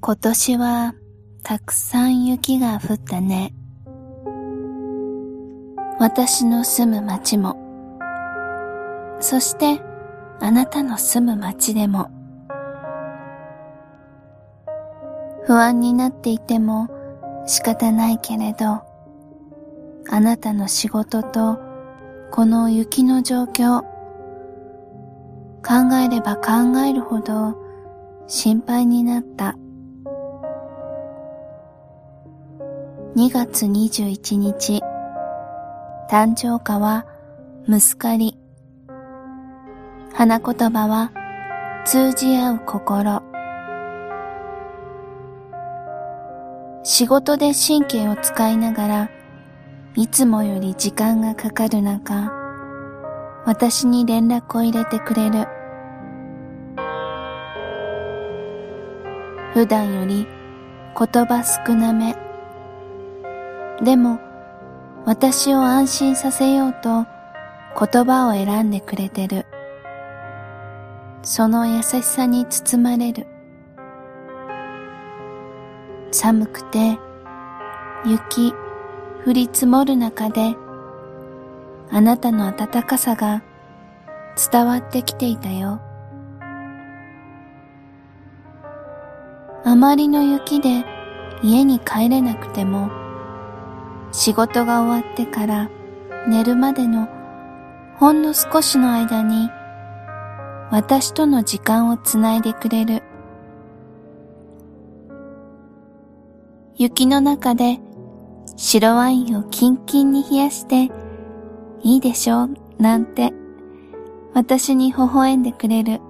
今年はたくさん雪が降ったね。私の住む町も、そしてあなたの住む町でも、不安になっていても仕方ないけれど、あなたの仕事とこの雪の状況、考えれば考えるほど心配になった。2月21日、誕生花はムスカリ。花言葉は通じ合う心。仕事で神経を使いながら、いつもより時間がかかる中、私に連絡を入れてくれる。普段より言葉少なめ。でも、私を安心させようと言葉を選んでくれてる。その優しさに包まれる。寒くて、雪、降り積もる中で、あなたの暖かさが伝わってきていたよ。あまりの雪で家に帰れなくても、仕事が終わってから寝るまでのほんの少しの間に私との時間をつないでくれる。雪の中で白ワインをキンキンに冷やしていいでしょうなんて私に微笑んでくれる。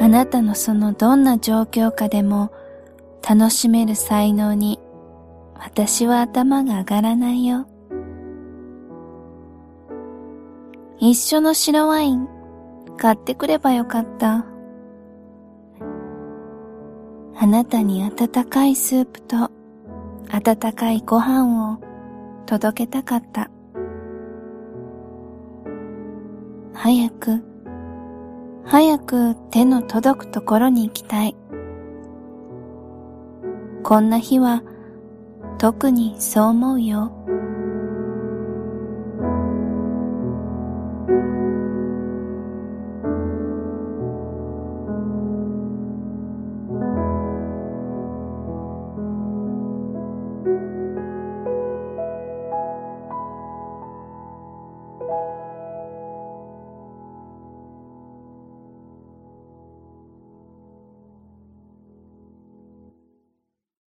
あなたのそのどんな状況下でも楽しめる才能に私は頭が上がらないよ。一緒の白ワイン買ってくればよかった。あなたに温かいスープと温かいご飯を届けたかった。早く、早く手の届くところに行きたい。こんな日は特にそう思うよ。